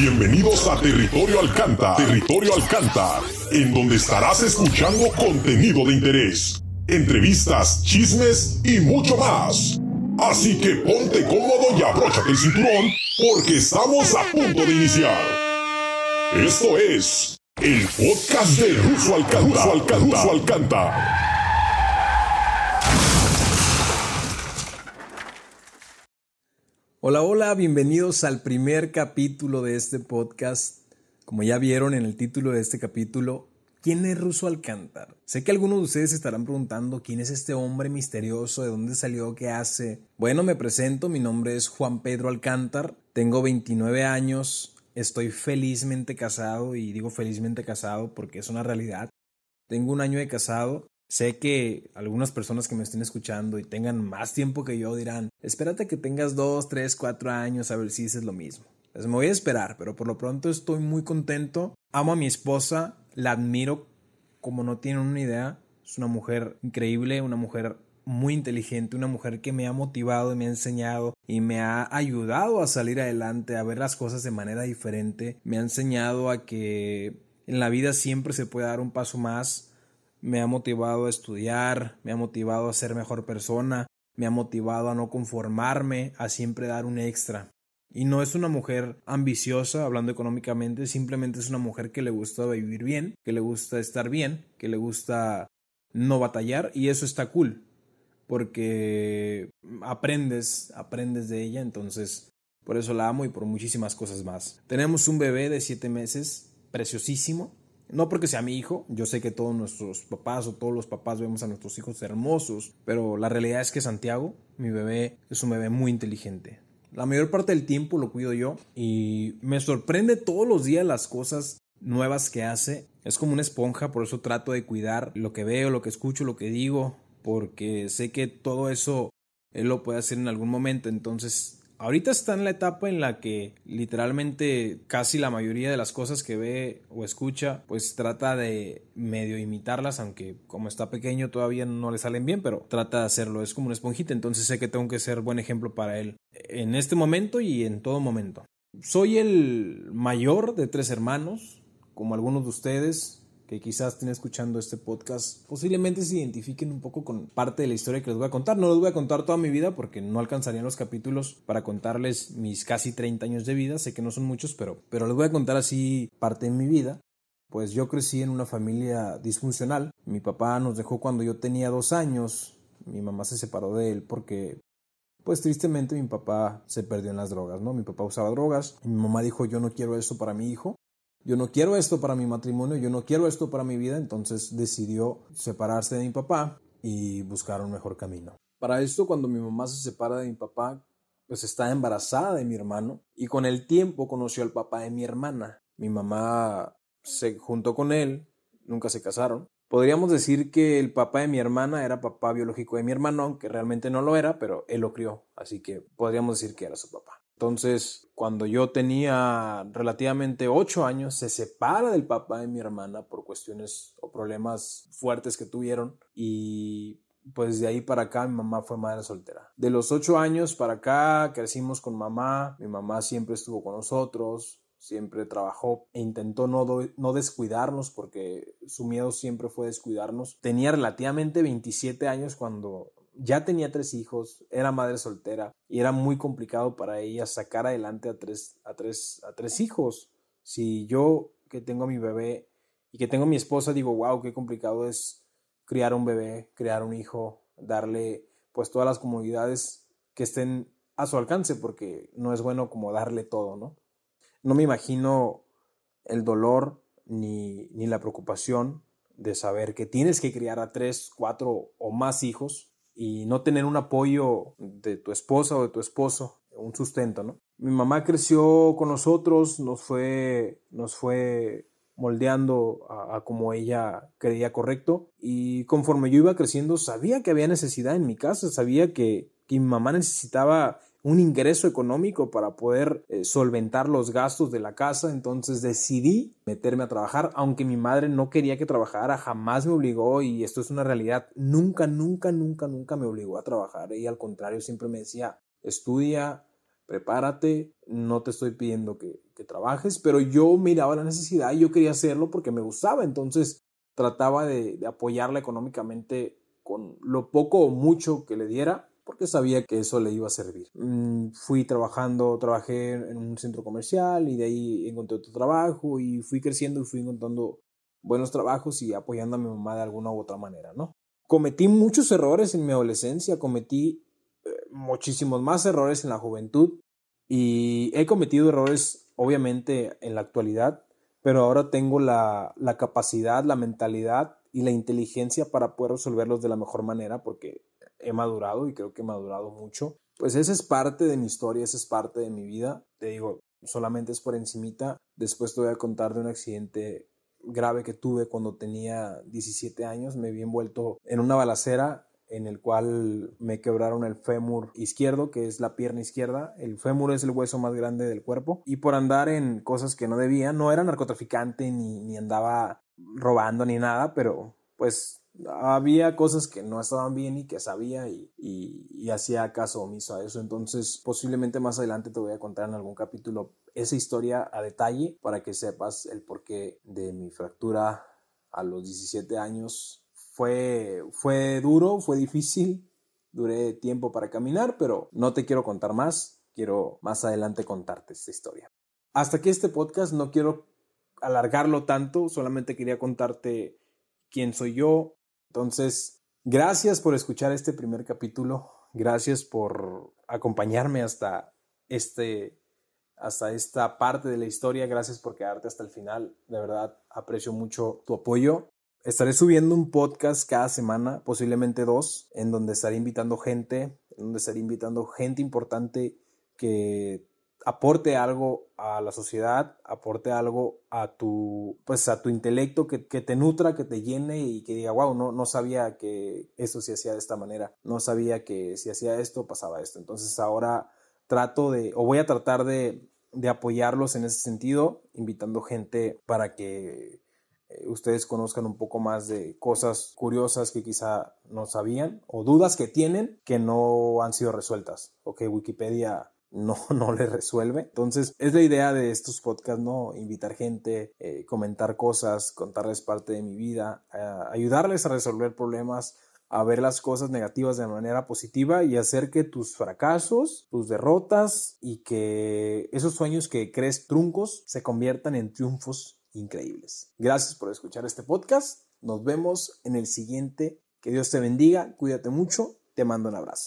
Bienvenidos a Territorio Alcanta, Territorio Alcanta, en donde estarás escuchando contenido de interés, entrevistas, chismes y mucho más. Así que ponte cómodo y abróchate el cinturón, porque estamos a punto de iniciar. Esto es el podcast de Ruso Alcanta. Ruso Alcanta. Hola, hola, bienvenidos al primer capítulo de este podcast. Como ya vieron en el título de este capítulo, ¿quién es Ruso Alcántar? Sé que algunos de ustedes estarán preguntando quién es este hombre misterioso, de dónde salió, qué hace. Bueno, me presento, mi nombre es Juan Pedro Alcántar, tengo 29 años, estoy felizmente casado y digo felizmente casado porque es una realidad. Tengo un año de casado Sé que algunas personas que me estén escuchando y tengan más tiempo que yo dirán, espérate que tengas dos, tres, cuatro años a ver si dices lo mismo. Pues me voy a esperar, pero por lo pronto estoy muy contento. Amo a mi esposa, la admiro como no tienen una idea. Es una mujer increíble, una mujer muy inteligente, una mujer que me ha motivado y me ha enseñado y me ha ayudado a salir adelante, a ver las cosas de manera diferente. Me ha enseñado a que en la vida siempre se puede dar un paso más me ha motivado a estudiar, me ha motivado a ser mejor persona, me ha motivado a no conformarme, a siempre dar un extra. Y no es una mujer ambiciosa, hablando económicamente, simplemente es una mujer que le gusta vivir bien, que le gusta estar bien, que le gusta no batallar y eso está cool, porque aprendes, aprendes de ella, entonces por eso la amo y por muchísimas cosas más. Tenemos un bebé de siete meses, preciosísimo, no porque sea mi hijo, yo sé que todos nuestros papás o todos los papás vemos a nuestros hijos hermosos, pero la realidad es que Santiago, mi bebé, es un bebé muy inteligente. La mayor parte del tiempo lo cuido yo y me sorprende todos los días las cosas nuevas que hace. Es como una esponja, por eso trato de cuidar lo que veo, lo que escucho, lo que digo, porque sé que todo eso él lo puede hacer en algún momento, entonces Ahorita está en la etapa en la que literalmente casi la mayoría de las cosas que ve o escucha pues trata de medio imitarlas, aunque como está pequeño todavía no le salen bien, pero trata de hacerlo, es como una esponjita, entonces sé que tengo que ser buen ejemplo para él en este momento y en todo momento. Soy el mayor de tres hermanos, como algunos de ustedes, que quizás estén escuchando este podcast posiblemente se identifiquen un poco con parte de la historia que les voy a contar. No les voy a contar toda mi vida porque no alcanzarían los capítulos para contarles mis casi 30 años de vida. Sé que no son muchos, pero, pero les voy a contar así parte de mi vida. Pues yo crecí en una familia disfuncional. Mi papá nos dejó cuando yo tenía dos años. Mi mamá se separó de él porque pues tristemente mi papá se perdió en las drogas, ¿no? Mi papá usaba drogas. mi mamá dijo, yo no quiero eso para mi hijo yo no quiero esto para mi matrimonio, yo no quiero esto para mi vida, entonces decidió separarse de mi papá y buscar un mejor camino. Para esto, cuando mi mamá se separa de mi papá, pues está embarazada de mi hermano y con el tiempo conoció al papá de mi hermana. Mi mamá se juntó con él, nunca se casaron. Podríamos decir que el papá de mi hermana era papá biológico de mi hermano, aunque realmente no lo era, pero él lo crió, así que podríamos decir que era su papá. Entonces, cuando yo tenía relativamente ocho años, se separa del papá de mi hermana por cuestiones o problemas fuertes que tuvieron y pues de ahí para acá mi mamá fue madre soltera. De los ocho años para acá crecimos con mamá, mi mamá siempre estuvo con nosotros, siempre trabajó e intentó no, no descuidarnos porque su miedo siempre fue descuidarnos. Tenía relativamente 27 años cuando ya tenía tres hijos, era madre soltera y era muy complicado para ella sacar adelante a tres, a tres, a tres hijos. Si yo que tengo a mi bebé y que tengo a mi esposa digo, wow, qué complicado es criar un bebé, crear un hijo, darle pues todas las comodidades que estén a su alcance porque no es bueno como darle todo, ¿no? No me imagino el dolor ni, ni la preocupación de saber que tienes que criar a tres, cuatro o más hijos y no tener un apoyo de tu esposa o de tu esposo, un sustento, ¿no? Mi mamá creció con nosotros, nos fue, nos fue moldeando a, como ella creía correcto y conforme yo iba creciendo sabía que había necesidad en mi casa, sabía que, que mi mamá necesitaba un ingreso económico para poder eh, solventar los gastos de la casa, entonces decidí meterme a trabajar, aunque mi madre no quería que trabajara, jamás me obligó y esto es una realidad, nunca, nunca, nunca, nunca me obligó a trabajar, ella al contrario siempre me decía, estudia, prepárate, no te estoy pidiendo que, que trabajes, pero yo miraba la necesidad y yo quería hacerlo porque me gustaba, entonces trataba de, de apoyarla económicamente con lo poco o mucho que le diera porque sabía que eso le iba a servir. Mm, fui trabajando, trabajé en un centro comercial y de ahí encontré otro trabajo y fui creciendo y fui encontrando buenos trabajos y apoyando a mi mamá de alguna u otra manera, ¿no? Cometí muchos errores en mi adolescencia, cometí eh, muchísimos más errores en la juventud y he cometido errores obviamente en la actualidad, pero ahora tengo la, la capacidad, la mentalidad y la inteligencia para poder resolverlos de la mejor manera porque he madurado y creo que he madurado mucho. Pues esa es parte de mi historia, esa es parte de mi vida. Te digo, solamente es por encimita. Después te voy a contar de un accidente grave que tuve cuando tenía 17 años. Me vi envuelto en una balacera en el cual me quebraron el fémur izquierdo, que es la pierna izquierda. El fémur es el hueso más grande del cuerpo. Y por andar en cosas que no debía, no era narcotraficante ni, ni andaba robando ni nada, pero pues había cosas que no estaban bien y que sabía y, y, hacía caso omiso a eso. Entonces, posiblemente más adelante te voy a contar en algún capítulo esa historia a detalle para que sepas el porqué de mi fractura a los 17 años. Fue, fue duro, fue difícil, duré tiempo para caminar, pero no te quiero contar más. Quiero más adelante contarte esta historia. Hasta aquí este podcast, no quiero alargarlo tanto, solamente quería contarte quién soy yo, entonces, gracias por escuchar este primer capítulo. Gracias por acompañarme hasta este hasta esta parte de la historia. Gracias por quedarte hasta el final. De verdad, aprecio mucho tu apoyo. Estaré subiendo un podcast cada semana, posiblemente dos, en donde estaré invitando gente, en donde estaré invitando gente importante que aporte algo a la sociedad, aporte algo a tu, pues a tu intelecto, que, te nutra, que te llene y que diga, wow, no, no sabía que esto se hacía de esta manera, no sabía que si hacía esto pasaba esto. Entonces ahora trato de, o voy a tratar de, de apoyarlos en ese sentido, invitando gente para que eh, ustedes conozcan un poco más de cosas curiosas que quizá no sabían o dudas que tienen que no han sido resueltas o que Wikipedia no, no le resuelve. Entonces, es la idea de estos podcasts, ¿no? Invitar gente, eh, comentar cosas, contarles parte de mi vida, ayudarles a resolver problemas, a ver las cosas negativas de manera positiva y hacer que tus fracasos, tus derrotas y que esos sueños que crees truncos se conviertan en triunfos increíbles. Gracias por escuchar este podcast. Nos vemos en el siguiente. Que Dios te bendiga, cuídate mucho, te mando un abrazo.